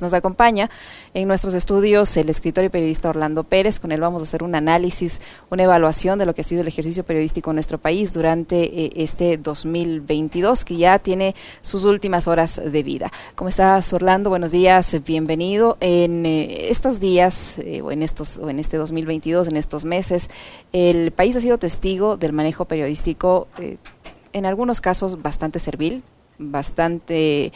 Nos acompaña en nuestros estudios el escritor y periodista Orlando Pérez. Con él vamos a hacer un análisis, una evaluación de lo que ha sido el ejercicio periodístico en nuestro país durante eh, este 2022, que ya tiene sus últimas horas de vida. ¿Cómo estás, Orlando? Buenos días, bienvenido. En eh, estos días, eh, o, en estos, o en este 2022, en estos meses, el país ha sido testigo del manejo periodístico, en algunos casos bastante servil, bastante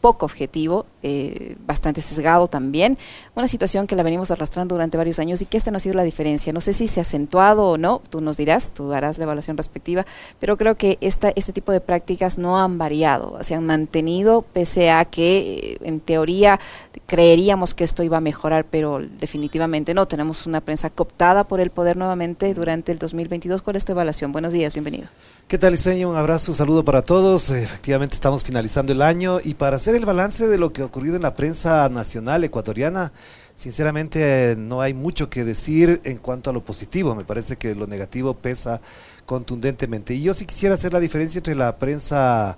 poco objetivo, eh, bastante sesgado también, una situación que la venimos arrastrando durante varios años y que esta no ha sido la diferencia. No sé si se ha acentuado o no, tú nos dirás, tú harás la evaluación respectiva, pero creo que esta, este tipo de prácticas no han variado, se han mantenido pese a que eh, en teoría creeríamos que esto iba a mejorar, pero definitivamente no. Tenemos una prensa cooptada por el poder nuevamente durante el 2022. ¿Cuál es tu evaluación? Buenos días, bienvenido. ¿Qué tal, Iseño? Un abrazo, un saludo para todos. Efectivamente, estamos finalizando el año y para hacer el balance de lo que ha ocurrido en la prensa nacional ecuatoriana, sinceramente no hay mucho que decir en cuanto a lo positivo. Me parece que lo negativo pesa contundentemente. Y yo sí quisiera hacer la diferencia entre la prensa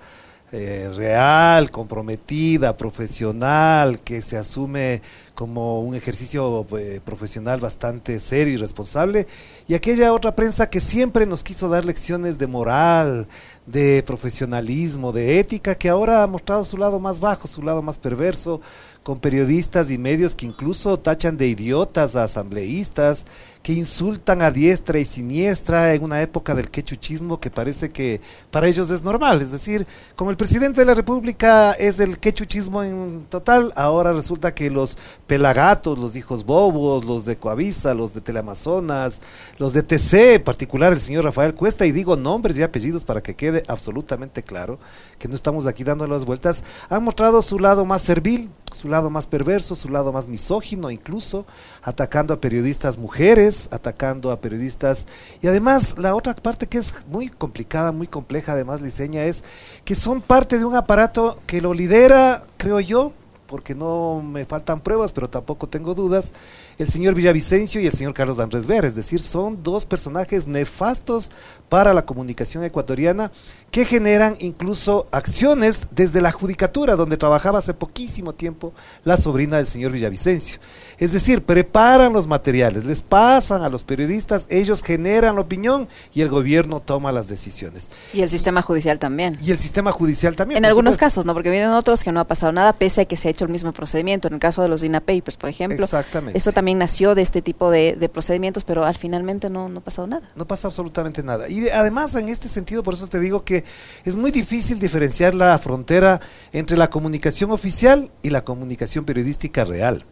eh, real, comprometida, profesional, que se asume como un ejercicio eh, profesional bastante serio y responsable, y aquella otra prensa que siempre nos quiso dar lecciones de moral, de profesionalismo, de ética, que ahora ha mostrado su lado más bajo, su lado más perverso, con periodistas y medios que incluso tachan de idiotas a asambleístas, que insultan a diestra y siniestra en una época del quechuchismo que parece que para ellos es normal. Es decir, como el presidente de la República es el quechuchismo en total, ahora resulta que los pelagatos, los hijos bobos, los de Coavisa, los de Teleamazonas, los de TC, en particular el señor Rafael Cuesta, y digo nombres y apellidos para que quede absolutamente claro que no estamos aquí dando las vueltas, han mostrado su lado más servil, su lado más perverso, su lado más misógino incluso, atacando a periodistas mujeres, atacando a periodistas y además la otra parte que es muy complicada, muy compleja además Liceña es que son parte de un aparato que lo lidera, creo yo, porque no me faltan pruebas, pero tampoco tengo dudas, el señor Villavicencio y el señor Carlos Andrés Ver, es decir, son dos personajes nefastos para la comunicación ecuatoriana que generan incluso acciones desde la judicatura, donde trabajaba hace poquísimo tiempo la sobrina del señor Villavicencio. Es decir, preparan los materiales, les pasan a los periodistas, ellos generan la opinión y el gobierno toma las decisiones. Y el sistema judicial también. Y el sistema judicial también. En algunos casos, ¿no? Porque vienen otros que no ha pasado nada, pese a que se ha hecho el mismo procedimiento. En el caso de los DINA Papers, por ejemplo. Exactamente. Eso también nació de este tipo de, procedimientos, pero al finalmente no, no ha pasado nada. No pasa absolutamente nada. Y además, en este sentido, por eso te digo que es muy difícil diferenciar la frontera entre la comunicación oficial y la comunicación periodística real.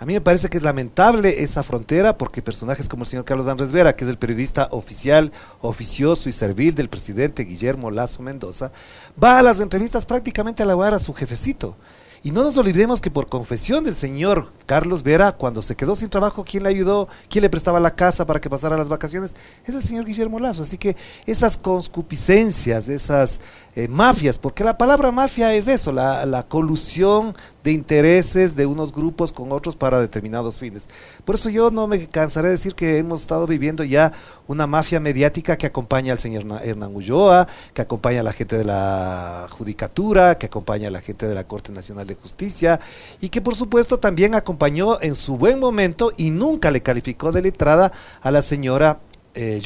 A mí me parece que es lamentable esa frontera porque personajes como el señor Carlos Andrés Vera, que es el periodista oficial, oficioso y servil del presidente Guillermo Lazo Mendoza, va a las entrevistas prácticamente a lavar a su jefecito. Y no nos olvidemos que por confesión del señor Carlos Vera, cuando se quedó sin trabajo, ¿quién le ayudó? ¿Quién le prestaba la casa para que pasara las vacaciones? Es el señor Guillermo Lazo. Así que esas conscupiscencias, esas eh, mafias, porque la palabra mafia es eso, la, la colusión de intereses de unos grupos con otros para determinados fines. Por eso yo no me cansaré de decir que hemos estado viviendo ya una mafia mediática que acompaña al señor Hernán Ulloa, que acompaña a la gente de la Judicatura, que acompaña a la gente de la Corte Nacional de Justicia y que por supuesto también acompañó en su buen momento y nunca le calificó de letrada a la señora eh.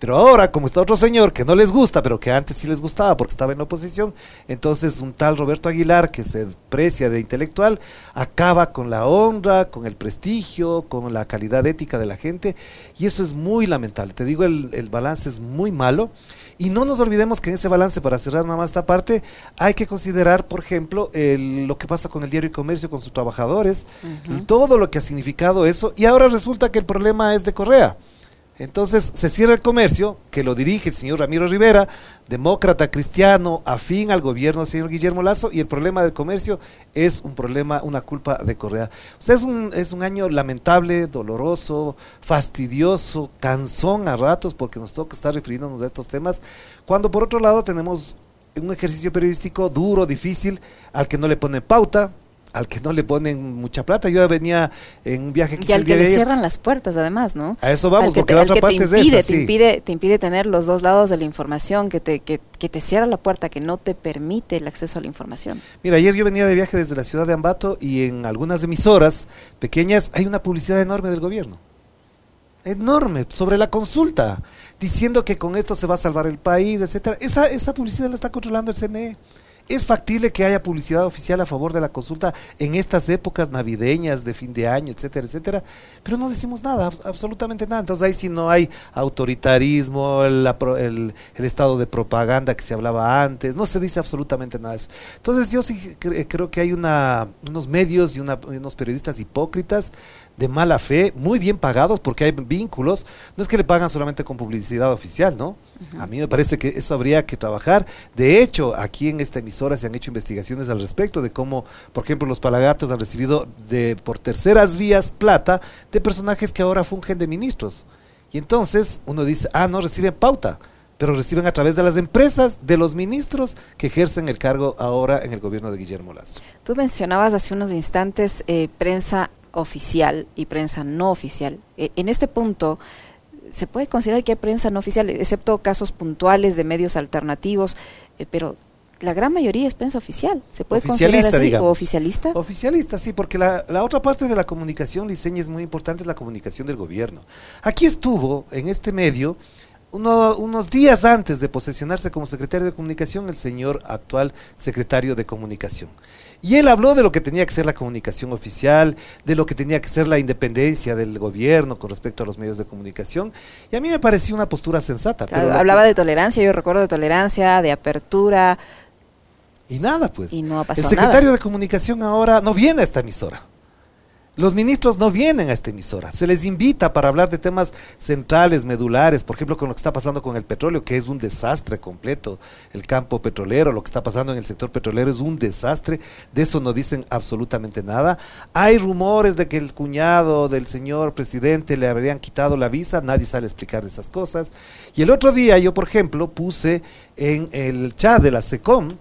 Pero ahora, como está otro señor que no les gusta, pero que antes sí les gustaba porque estaba en la oposición, entonces un tal Roberto Aguilar, que se precia de intelectual, acaba con la honra, con el prestigio, con la calidad ética de la gente, y eso es muy lamentable. Te digo, el, balance es muy malo. Y no nos olvidemos que en ese balance, para cerrar nada más esta parte, hay que considerar, por ejemplo, lo que pasa con el diario y comercio, con sus trabajadores, y todo lo que ha significado eso. Y ahora resulta que el problema es de Correa. Entonces se cierra el comercio, que lo dirige el señor Ramiro Rivera, demócrata cristiano, afín al gobierno del señor Guillermo Lazo, y el problema del comercio es un problema, una culpa de Correa. O sea, es un, es un año lamentable, doloroso, fastidioso, cansón a ratos, porque nos toca estar refiriéndonos a estos temas, cuando por otro lado tenemos un ejercicio periodístico duro, difícil, al que no le pone pauta, al que no le ponen mucha plata. Yo venía en un viaje que Y al que le cierran las puertas, además, ¿no? A eso vamos, Al porque te- la otra parte te es impide, esa, te sí. impide, te impide tener los dos lados de la información, que te, que, que te cierra la puerta, que no te permite el acceso a la información. Mira, ayer yo venía de viaje desde la ciudad de Ambato y en algunas emisoras pequeñas hay una publicidad enorme del gobierno. Enorme, sobre la consulta, diciendo que con esto se va a salvar el país, etcétera. Esa, esa publicidad la está controlando el CNE. ¿Es factible que haya publicidad oficial a favor de la consulta en estas épocas navideñas, de fin de año, etcétera, etcétera? Pero no decimos nada, abs- absolutamente nada. Entonces ahí sí no hay autoritarismo, el, el- estado de propaganda que se hablaba antes, no se dice absolutamente nada de eso. Entonces yo sí cre- creo que hay una, unos medios y una- unos periodistas hipócritas de mala fe, muy bien pagados porque hay vínculos. No es que le pagan solamente con publicidad oficial, ¿no? A mí me parece que eso habría que trabajar. De hecho, aquí en esta emisora se han hecho investigaciones al respecto de cómo, por ejemplo, los palagatos han recibido de por terceras vías plata de personajes que ahora fungen de ministros. Y entonces uno dice, ah, no reciben pauta, pero reciben a través de las empresas, de los ministros que ejercen el cargo ahora en el gobierno de Guillermo Lazo. Tú mencionabas hace unos instantes eh, prensa oficial y prensa no oficial. Eh, en este punto, ¿se puede considerar que hay prensa no oficial, excepto casos puntuales de medios alternativos? eh, pero la gran mayoría es prensa oficial. ¿Se puede considerar así? digamos. ¿O oficialista? Oficialista, sí, porque la, la otra parte de la comunicación liceña es muy importante, es la comunicación del gobierno. Aquí estuvo, en este medio, uno- unos días antes de posesionarse como secretario de comunicación, el señor actual secretario de comunicación. Y él habló de lo que tenía que ser la comunicación oficial, de lo que tenía que ser la independencia del gobierno con respecto a los medios de comunicación. Y a mí me pareció una postura sensata. pero Hablaba que- de tolerancia, yo recuerdo de tolerancia, de apertura, Y nada, pues. y no ha El pasado secretario nada. de comunicación ahora no viene a esta emisora. Los ministros no vienen a esta emisora. Se les invita para hablar de temas centrales, medulares, por ejemplo, con lo que está pasando con el petróleo, que es un desastre completo. El campo petrolero, lo que está pasando en el sector petrolero es un desastre. De eso no dicen absolutamente nada. Hay rumores de que el cuñado del señor presidente le habrían quitado la visa. Nadie sale a explicar esas cosas. Y el otro día yo, por ejemplo, puse en el chat de la SECOM,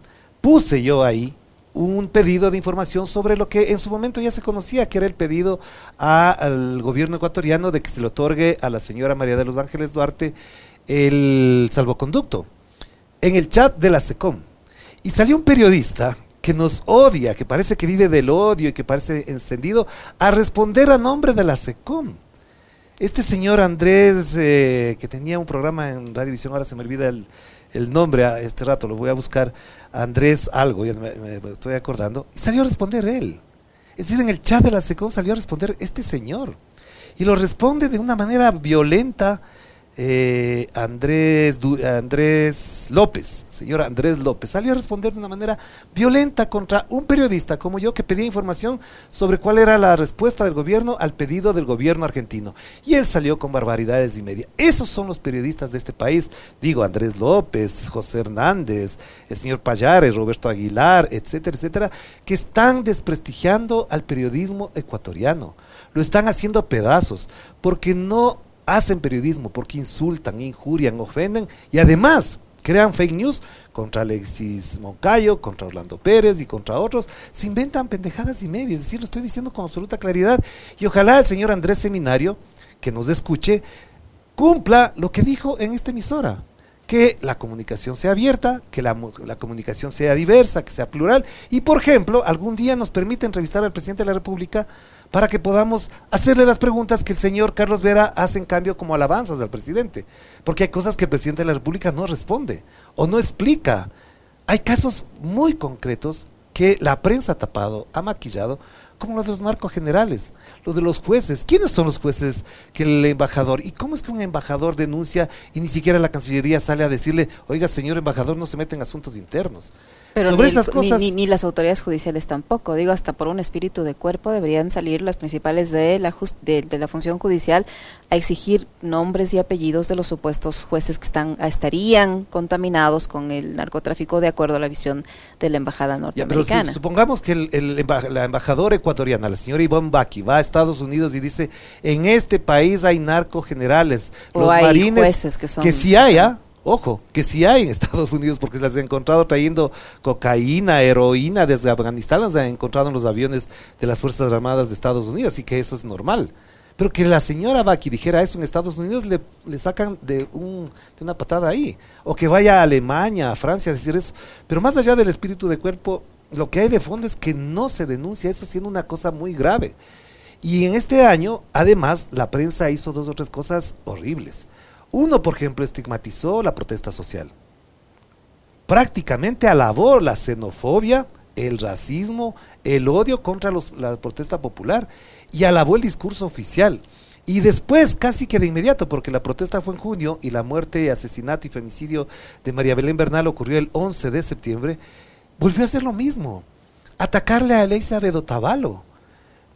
puse yo ahí un pedido de información sobre lo que en su momento ya se conocía, que era el pedido al gobierno ecuatoriano de que se le otorgue a la señora María de los Ángeles Duarte el salvoconducto en el chat de la SECOM. Y salió un periodista que nos odia, que parece que vive del odio y que parece encendido, a responder a nombre de la SECOM. Este señor Andrés, eh, que tenía un programa en Radiovisión, ahora se me olvida el, el nombre a este rato, lo voy a buscar, Andrés algo, ya me, estoy acordando, y salió a responder él. Es decir, en el chat de la SECOM salió a responder este señor. Y lo responde de una manera violenta eh, Andrés, Andrés López, señor Andrés López, salió a responder de una manera violenta contra un periodista como yo que pedía información sobre cuál era la respuesta del gobierno al pedido del gobierno argentino. Y él salió con barbaridades y media. Esos son los periodistas de este país. Digo, Andrés López, José Hernández, el señor Payares, Roberto Aguilar, etcétera, etcétera, que están desprestigiando al periodismo ecuatoriano. Lo están haciendo a pedazos porque no hacen periodismo, porque insultan, injurian, ofenden y además crean fake news contra Alexis Moncayo, contra Orlando Pérez y contra otros. Se inventan pendejadas y medias, es decir, lo estoy diciendo con absoluta claridad. Y ojalá el señor Andrés Seminario, que nos escuche, cumpla lo que dijo en esta emisora. Que la comunicación sea abierta, que la, la comunicación sea diversa, que sea plural. Y, por ejemplo, algún día nos permite entrevistar al presidente de la República para que podamos hacerle las preguntas que el señor Carlos Vera hace en cambio como alabanzas al presidente. Porque hay cosas que el presidente de la República no responde o no explica. Hay casos muy concretos que la prensa ha tapado, ha maquillado, como lo de los narcogenerales, lo de los jueces. ¿Quiénes son los jueces que el embajador? ¿Y cómo es que un embajador denuncia y ni siquiera la Cancillería sale a decirle, oiga, señor embajador, no se mete en asuntos internos? Pero Sobre ni, esas cosas- ni, ni las autoridades judiciales tampoco. Digo, hasta por un espíritu de cuerpo deberían salir las principales de la, jus- de, de la función judicial a exigir nombres y apellidos de los supuestos jueces que están estarían contaminados con el narcotráfico de acuerdo a la visión de la embajada Ya, pero si- norteamericana. supongamos que el, el la embajadora ecuatoriana, la señora Ivonne Baki, va a Estados Unidos y dice, en este país hay narcogenerales, los hay marines, jueces que son- sí haya, Ojo, que sí hay en Estados Unidos porque se las han encontrado trayendo cocaína, heroína desde Afganistán, las han encontrado en los aviones de las Fuerzas Armadas de Estados Unidos, así que eso es normal. Pero que la señora Baki dijera eso en Estados Unidos, le, sacan de, un, de una patada ahí. O que vaya a Alemania, a Francia a decir eso. Pero más allá del espíritu de cuerpo, lo que hay de fondo es que no se denuncia eso siendo una cosa muy grave. Y en este año, además, la prensa hizo dos o tres cosas horribles. Uno, por ejemplo, estigmatizó la protesta social. Prácticamente alabó la xenofobia, el racismo, el odio contra la protesta popular y alabó el discurso oficial. Y después, casi que de inmediato, porque la protesta fue en junio y la muerte, asesinato y femicidio de María Belén Bernal ocurrió el 11 de septiembre, volvió a hacer lo mismo. Atacarle a Elizabeth Otavalo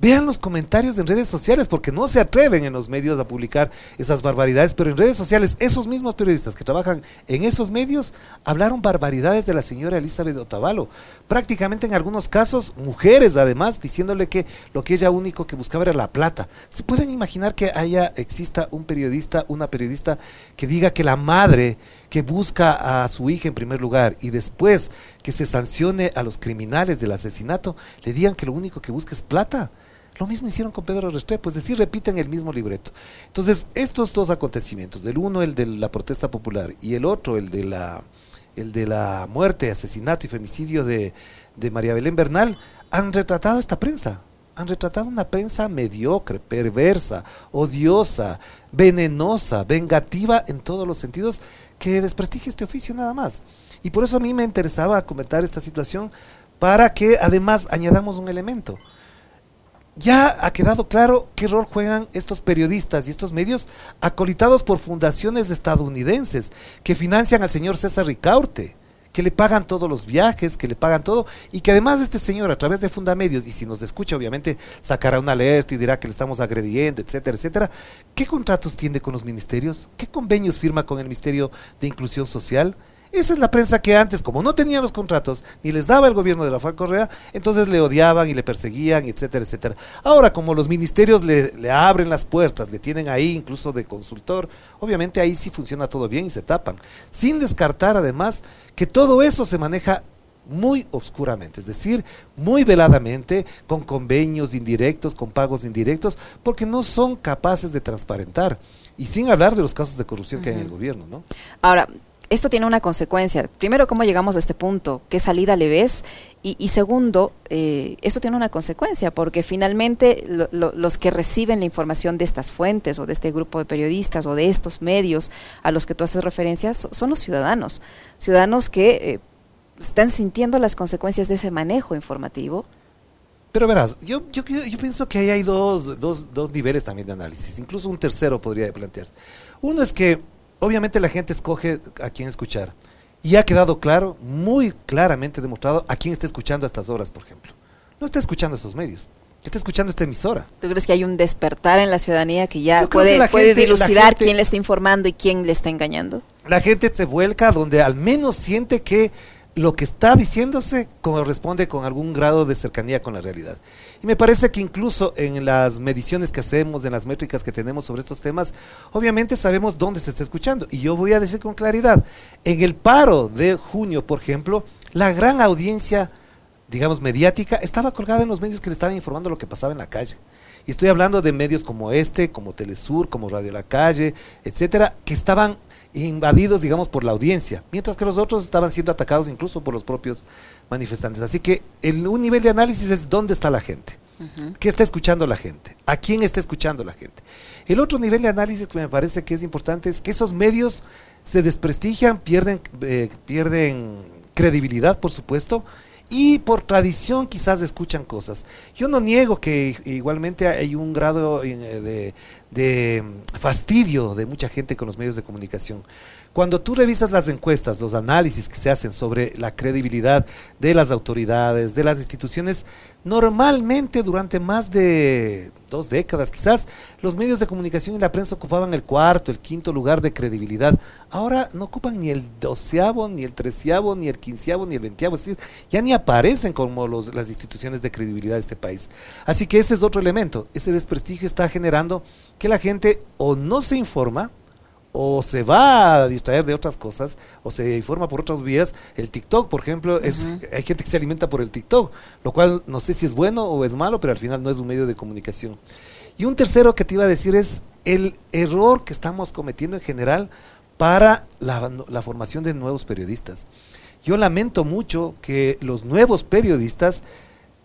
Vean los comentarios en redes sociales, porque no se atreven en los medios a publicar esas barbaridades, pero en redes sociales esos mismos periodistas que trabajan en esos medios hablaron barbaridades de la señora Elizabeth Otavalo. Prácticamente en algunos casos, mujeres además, diciéndole que lo que ella único que buscaba era la plata. ¿Se pueden imaginar que haya, exista un periodista, una periodista que diga que la madre que busca a su hija en primer lugar y después que se sancione a los criminales del asesinato, le digan que lo único que busca es plata? Lo mismo hicieron con Pedro Restrepo, es decir, repiten el mismo libreto. Entonces, estos dos acontecimientos, del uno el de la protesta popular y el otro el de la, el de la muerte, asesinato y femicidio de, de María Belén Bernal, han retratado esta prensa. Han retratado una prensa mediocre, perversa, odiosa, venenosa, vengativa en todos los sentidos, que desprestigia este oficio nada más. Y por eso a mí me interesaba comentar esta situación para que además añadamos un elemento ya ha quedado claro qué rol juegan estos periodistas y estos medios acolitados por fundaciones estadounidenses que financian al señor César Ricaurte, que le pagan todos los viajes, que le pagan todo, y que además este señor a través de Fundamedios, y si nos escucha obviamente sacará una alerta y dirá que le estamos agrediendo, etcétera, etcétera, ¿qué contratos tiene con los ministerios? ¿Qué convenios firma con el Ministerio de Inclusión Social? Esa es la prensa que antes, como no tenía los contratos, ni les daba el gobierno de la Juan Correa, entonces le odiaban y le perseguían, etcétera, etcétera. Ahora, como los ministerios le, le, abren las puertas, le tienen ahí incluso de consultor, obviamente ahí sí funciona todo bien y se tapan. Sin descartar además que todo eso se maneja muy oscuramente, es decir, muy veladamente, con convenios indirectos, con pagos indirectos, porque no son capaces de transparentar. Y sin hablar de los casos de corrupción uh -huh. que hay en el gobierno, ¿no? Ahora, esto tiene una consecuencia. Primero, ¿cómo llegamos a este punto? ¿Qué salida le ves? Y, segundo, eh, esto tiene una consecuencia, porque finalmente lo, lo, los que reciben la información de estas fuentes o de este grupo de periodistas o de estos medios a los que tú haces referencias son los ciudadanos. Ciudadanos que eh, están sintiendo las consecuencias de ese manejo informativo. Pero verás, yo, pienso que ahí hay dos, dos niveles también de análisis, incluso un tercero podría plantearse. Uno es que obviamente la gente escoge a quién escuchar. Y ha quedado claro, muy claramente demostrado, a quién está escuchando a estas horas, por ejemplo. No está escuchando esos medios, está escuchando esta emisora. ¿Tú crees que hay un despertar en la ciudadanía que ya puede, que puede gente, dilucidar gente, quién le está informando y quién le está engañando? La gente se vuelca donde al menos siente que lo que está diciéndose corresponde con algún grado de cercanía con la realidad. Y me parece que incluso en las mediciones que hacemos, en las métricas que tenemos sobre estos temas, obviamente sabemos dónde se está escuchando. Y yo voy a decir con claridad, en el paro de junio, por ejemplo, la gran audiencia, digamos, mediática, estaba colgada en los medios que le estaban informando lo que pasaba en la calle. Y estoy hablando de medios como este, como Telesur, como Radio La Calle, etcétera, que estaban invadidos, digamos, por la audiencia, mientras que los otros estaban siendo atacados incluso por los propios manifestantes. Así que el, un nivel de análisis es dónde está la gente, uh -huh. qué está escuchando la gente, a quién está escuchando la gente. El otro nivel de análisis que me parece que es importante es que esos medios se desprestigian, pierden, eh, pierden credibilidad, por supuesto, y por tradición quizás escuchan cosas. Yo no niego que igualmente hay un grado de, de, fastidio de mucha gente con los medios de comunicación. Cuando tú revisas las encuestas, los análisis que se hacen sobre la credibilidad de las autoridades, de las instituciones, normalmente durante más de dos décadas quizás, los medios de comunicación y la prensa ocupaban el cuarto, el quinto lugar de credibilidad. Ahora no ocupan ni el doceavo, ni el treceavo, ni el quinceavo, ni el veinteavo, es decir, ya ni aparecen como los, las instituciones de credibilidad de este país. Así que ese es otro elemento, ese desprestigio está generando que la gente o no se informa, o se va a distraer de otras cosas o se informa por otras vías. El TikTok, por ejemplo, es, hay gente que se alimenta por el TikTok, lo cual no sé si es bueno o es malo, pero al final no es un medio de comunicación. Y un tercero que te iba a decir es el error que estamos cometiendo en general para la, la formación de nuevos periodistas. Yo lamento mucho que los nuevos periodistas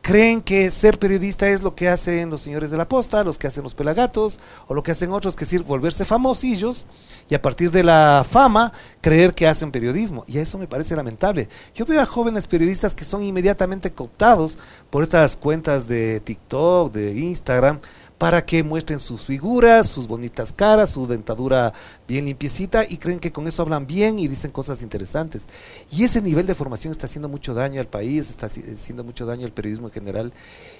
creen que ser periodista es lo que hacen los señores de la posta, los que hacen los pelagatos, o lo que hacen otros, que es decir, volverse famosillos y a partir de la fama creer que hacen periodismo. Y eso me parece lamentable. Yo veo a jóvenes periodistas que son inmediatamente cooptados por estas cuentas de TikTok, de Instagram, para que muestren sus figuras, sus bonitas caras, su dentadura bien limpiecita y creen que con eso hablan bien y dicen cosas interesantes. Y ese nivel de formación está haciendo mucho daño al país, está haciendo mucho daño al periodismo en general.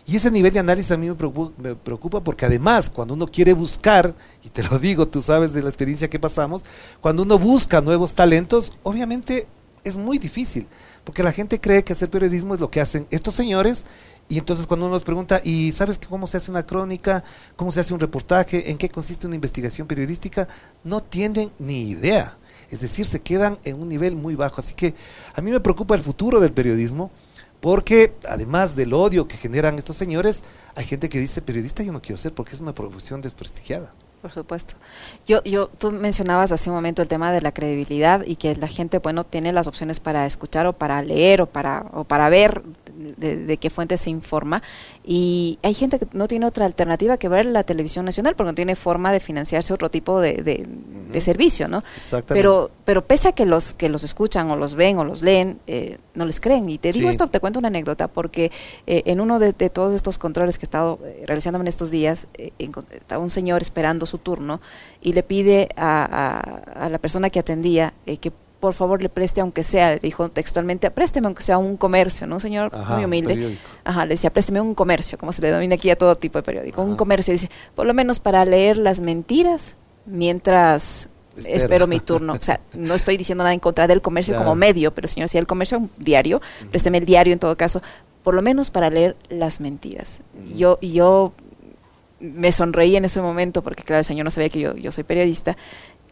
Y ese nivel de análisis a mí me preocupa, porque además cuando uno quiere buscar, y te lo digo, tú sabes de la experiencia que pasamos, cuando uno busca nuevos talentos, obviamente es muy difícil, porque la gente cree que hacer periodismo es lo que hacen estos señores y entonces cuando uno nos pregunta, ¿y sabes cómo se hace una crónica? ¿Cómo se hace un reportaje? ¿En qué consiste una investigación periodística? No tienen ni idea. Es decir, se quedan en un nivel muy bajo. Así que a mí me preocupa el futuro del periodismo, porque además del odio que generan estos señores, hay gente que dice, periodista yo no quiero ser porque es una profesión desprestigiada. Por supuesto. Yo, yo, tú mencionabas hace un momento el tema de la credibilidad y que la gente, bueno, tiene las opciones para escuchar o para leer o para, o para ver de, qué fuente se informa. Y hay gente que no tiene otra alternativa que ver la televisión nacional porque no tiene forma de financiarse otro tipo de, de, servicio, ¿no? Pero, pero pese a que los que los escuchan o los ven o los leen, eh, no les creen. Y te digo esto, te cuento una anécdota, porque eh, en uno de, todos estos controles que he estado eh, realizando en estos días, estaba un señor esperando su turno y le pide a, a la persona que atendía que por favor le preste aunque sea, dijo textualmente, présteme aunque sea un comercio, ¿no? Un señor muy humilde. Ajá, le decía, présteme un comercio, como se le denomina aquí a todo tipo de periódico, un comercio, dice, por lo menos para leer las mentiras mientras espero mi turno. O sea, no estoy diciendo nada en contra del comercio como medio, pero señor, si el comercio un diario, présteme el diario en todo caso, por lo menos para leer las mentiras. Yo yo me sonreí en ese momento porque claro, el señor no sabía que yo, yo soy periodista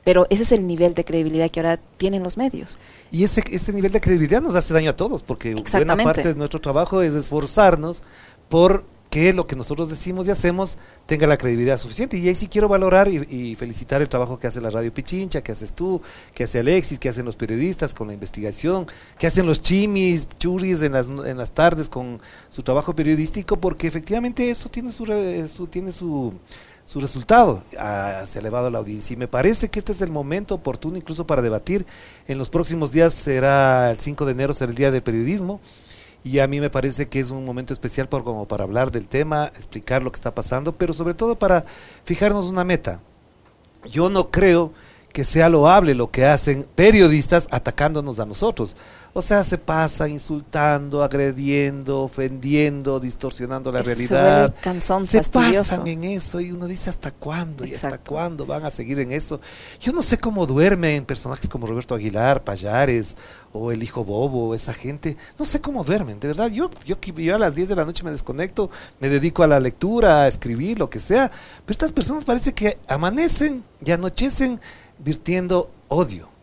pero ese es el nivel de credibilidad que ahora tienen los medios. Y ese, ese nivel de credibilidad nos hace daño a todos, porque buena parte de nuestro trabajo es esforzarnos por que lo que nosotros decimos y hacemos tenga la credibilidad suficiente. Y ahí sí quiero valorar y, felicitar el trabajo que hace la Radio Pichincha, que haces tú, que hace Alexis, que hacen los periodistas con la investigación, que hacen los chimis, churis en las, en las tardes con su trabajo periodístico, porque efectivamente eso tiene su, su tiene su su resultado. ha elevado la audiencia y me parece que este es el momento oportuno incluso para debatir. En los próximos días será el 5 de enero, será el Día del Periodismo y a mí me parece que es un momento especial por, como para hablar del tema, explicar lo que está pasando, pero sobre todo para fijarnos una meta. Yo no creo que sea loable lo que hacen periodistas atacándonos a nosotros. O sea, se pasa insultando, agrediendo, ofendiendo, distorsionando la realidad. Se, se pasan en eso y uno dice hasta cuándo y hasta cuándo van a seguir en eso. Yo no sé cómo duermen personajes como Roberto Aguilar, Payares o el hijo Bobo, esa gente. No sé cómo duermen, de verdad. Yo, yo, yo a las 10 de la noche me desconecto, me dedico a la lectura, a escribir, lo que sea. Pero estas personas parece que amanecen y anochecen virtiendo odio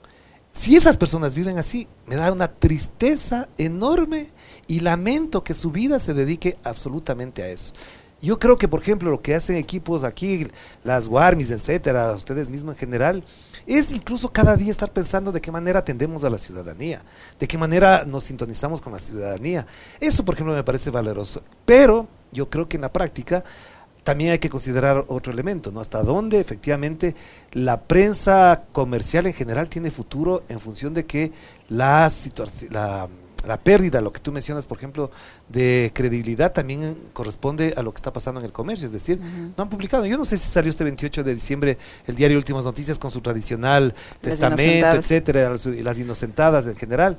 si esas personas viven así, me da una tristeza enorme y lamento que su vida se dedique absolutamente a eso. Yo creo que, por ejemplo, lo que hacen equipos aquí, las Warmis, etcétera, ustedes mismos en general, es incluso cada día estar pensando de qué manera atendemos a la ciudadanía, de qué manera nos sintonizamos con la ciudadanía. Eso, por ejemplo, me parece valeroso. Pero yo creo que en la práctica también hay que considerar otro elemento, ¿no? Hasta dónde efectivamente la prensa comercial en general tiene futuro en función de que la, la, la pérdida, lo que tú mencionas, por ejemplo, de credibilidad también corresponde a lo que está pasando en el comercio. Es decir, no han publicado. Yo no sé si salió este 28 de diciembre el diario Últimas Noticias con su tradicional testamento, etcétera, y las inocentadas en general.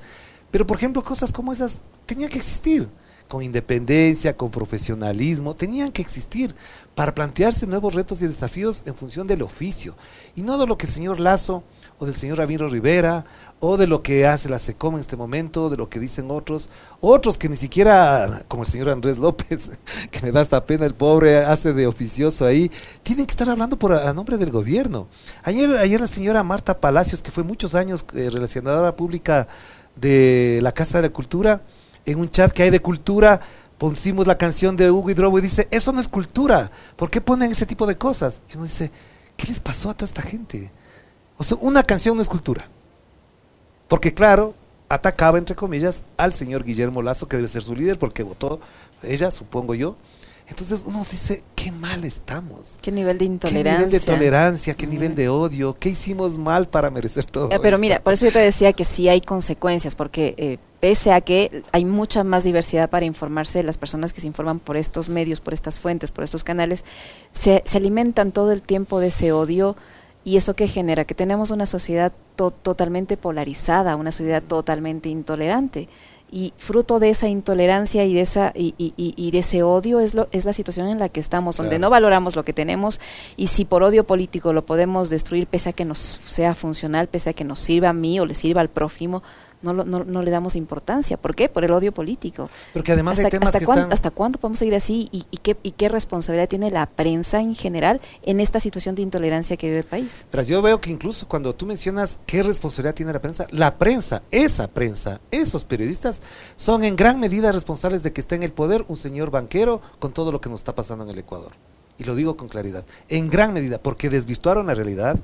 Pero, por ejemplo, cosas como esas tenían que existir con independencia, con profesionalismo, tenían que existir para plantearse nuevos retos y desafíos en función del oficio, y no de lo que el señor Lazo o del señor Ramiro Rivera, o de lo que hace la SECOM en este momento, de lo que dicen otros, otros que ni siquiera, como el señor Andrés López, que me da esta pena, el pobre hace de oficioso ahí, tienen que estar hablando por a, nombre del gobierno. Ayer, ayer la señora Marta Palacios, que fue muchos años eh, relacionadora pública de la Casa de la Cultura, en un chat que hay de cultura, pusimos la canción de Hugo Hidrobo y dice, eso no es cultura, ¿por qué ponen ese tipo de cosas? Y uno dice, ¿qué les pasó a toda esta gente? O sea, una canción no es cultura. Porque claro, atacaba, entre comillas, al señor Guillermo Lazo, que debe ser su líder, porque votó ella, supongo yo. Entonces uno dice, qué mal estamos. Qué nivel de intolerancia. Qué nivel de tolerancia, qué nivel de odio, qué hicimos mal para merecer todo. Eh, pero mira, por eso yo te decía que sí hay consecuencias, porque eh, pese a que hay mucha más diversidad para informarse, las personas que se informan por estos medios, por estas fuentes, por estos canales, se, se alimentan todo el tiempo de ese odio ¿Y eso qué genera? Que tenemos una sociedad totalmente polarizada, una sociedad totalmente intolerante. Y fruto de esa intolerancia y de, esa, y, y, y de ese odio es, lo, es la situación en la que estamos, donde no valoramos lo que tenemos y si por odio político lo podemos destruir, pese a que nos sea funcional, pese a que nos sirva a mí o le sirva al prójimo, no, no, no, le damos importancia. ¿Por qué? Por el odio político. Porque además ¿Hasta, hay temas hasta, que cuándo, están... ¿Hasta cuándo podemos seguir así? ¿Y, y, qué, ¿Y qué responsabilidad tiene la prensa en general en esta situación de intolerancia que vive el país? Pero yo veo que incluso cuando tú mencionas qué responsabilidad tiene la prensa, la prensa, esa prensa, esos periodistas, son en gran medida responsables de que esté en el poder un señor banquero con todo lo que nos está pasando en el Ecuador. Y lo digo con claridad, en gran medida, porque desvirtuaron la realidad,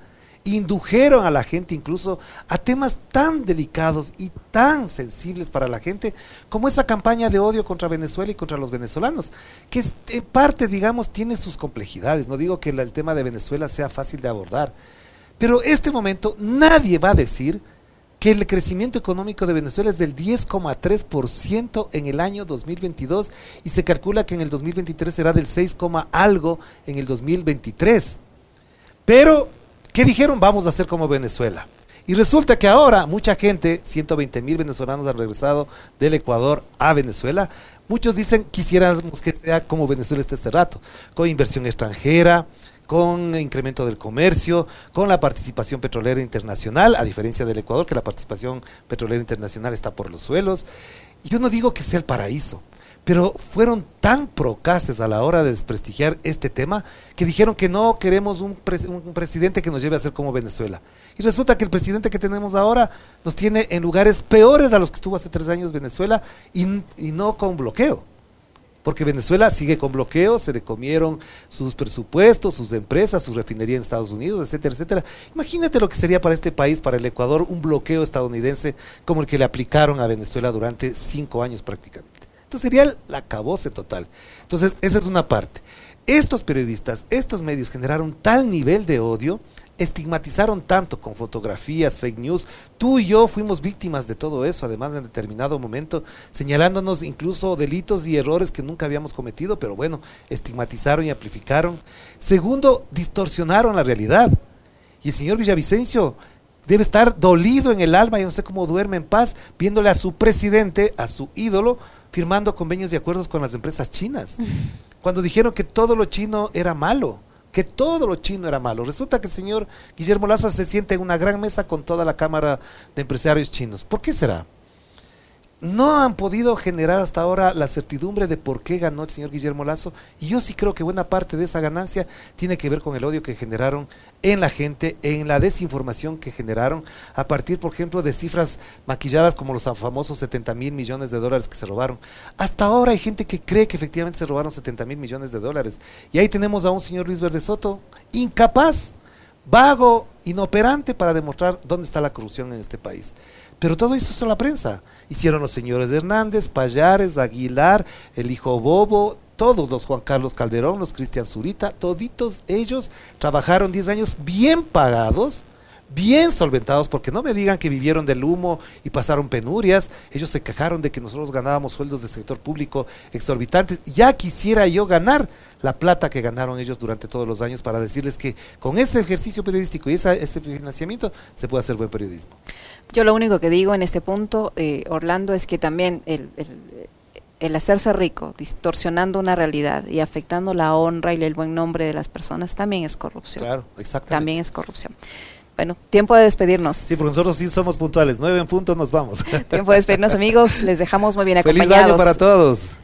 indujeron a la gente incluso a temas tan delicados y tan sensibles para la gente como esa campaña de odio contra Venezuela y contra los venezolanos, que en parte, digamos, tiene sus complejidades. No digo que el tema de Venezuela sea fácil de abordar, pero este momento nadie va a decir que el crecimiento económico de Venezuela es del 10,3% en el año 2022 y se calcula que en el 2023 será del 6, algo en el 2023. Pero ¿Qué dijeron? Vamos a hacer como Venezuela. Y resulta que ahora mucha gente, 120 mil venezolanos han regresado del Ecuador a Venezuela. Muchos dicen quisiéramos que sea como Venezuela este rato, con inversión extranjera, con incremento del comercio, con la participación petrolera internacional, a diferencia del Ecuador, que la participación petrolera internacional está por los suelos. Yo no digo que sea el paraíso, pero fueron tan procaces a la hora de desprestigiar este tema que dijeron que no queremos un, pres un, presidente que nos lleve a ser como Venezuela. Y resulta que el presidente que tenemos ahora nos tiene en lugares peores a los que estuvo hace tres años Venezuela y no con bloqueo. Porque Venezuela sigue con bloqueo, se le comieron sus presupuestos, sus empresas, su refinería en Estados Unidos, etcétera, etcétera. Imagínate lo que sería para este país, para el Ecuador, un bloqueo estadounidense como el que le aplicaron a Venezuela durante cinco años prácticamente. Entonces sería el acabose total. Entonces, esa es una parte. Estos periodistas, estos medios generaron tal nivel de odio, estigmatizaron tanto con fotografías, fake news. Tú y yo fuimos víctimas de todo eso, además en determinado momento, señalándonos incluso delitos y errores que nunca habíamos cometido, pero bueno, estigmatizaron y amplificaron. Segundo, distorsionaron la realidad. Y el señor Villavicencio debe estar dolido en el alma, yo no sé cómo duerme en paz, viéndole a su presidente, a su ídolo, firmando convenios y acuerdos con las empresas chinas. Cuando dijeron que todo lo chino era malo, que todo lo chino era malo. Resulta que el señor Guillermo Lazo se siente en una gran mesa con toda la Cámara de Empresarios Chinos. ¿Por qué será? No han podido generar hasta ahora la certidumbre de por qué ganó el señor Guillermo Lazo. Y yo sí creo que buena parte de esa ganancia tiene que ver con el odio que generaron en la gente, en la desinformación que generaron, a partir, por ejemplo, de cifras maquilladas como los famosos 70 mil millones de dólares que se robaron. Hasta ahora hay gente que cree que efectivamente se robaron 70 mil millones de dólares. Y ahí tenemos a un señor Luis Verde Soto, incapaz, vago, inoperante para demostrar dónde está la corrupción en este país. Pero todo eso es la prensa. Hicieron los señores Hernández, Payares, Aguilar, el hijo Bobo, todos los Juan Carlos Calderón, los Cristian Zurita, toditos ellos trabajaron 10 años bien pagados, bien solventados, porque no me digan que vivieron del humo y pasaron penurias. Ellos se quejaron de que nosotros ganábamos sueldos del sector público exorbitantes. Ya quisiera yo ganar la plata que ganaron ellos durante todos los años para decirles que con ese ejercicio periodístico y esa, ese financiamiento se puede hacer buen periodismo. Yo lo único que digo en este punto, eh, Orlando, es que también el, el, el, hacerse rico, distorsionando una realidad y afectando la honra y el buen nombre de las personas, también es corrupción. Claro, exactamente. También es corrupción. Bueno, tiempo de despedirnos. Sí, porque nosotros sí somos puntuales. Nueve en punto nos vamos. Tiempo de despedirnos, amigos. Les dejamos muy bien acompañados. Feliz año para todos.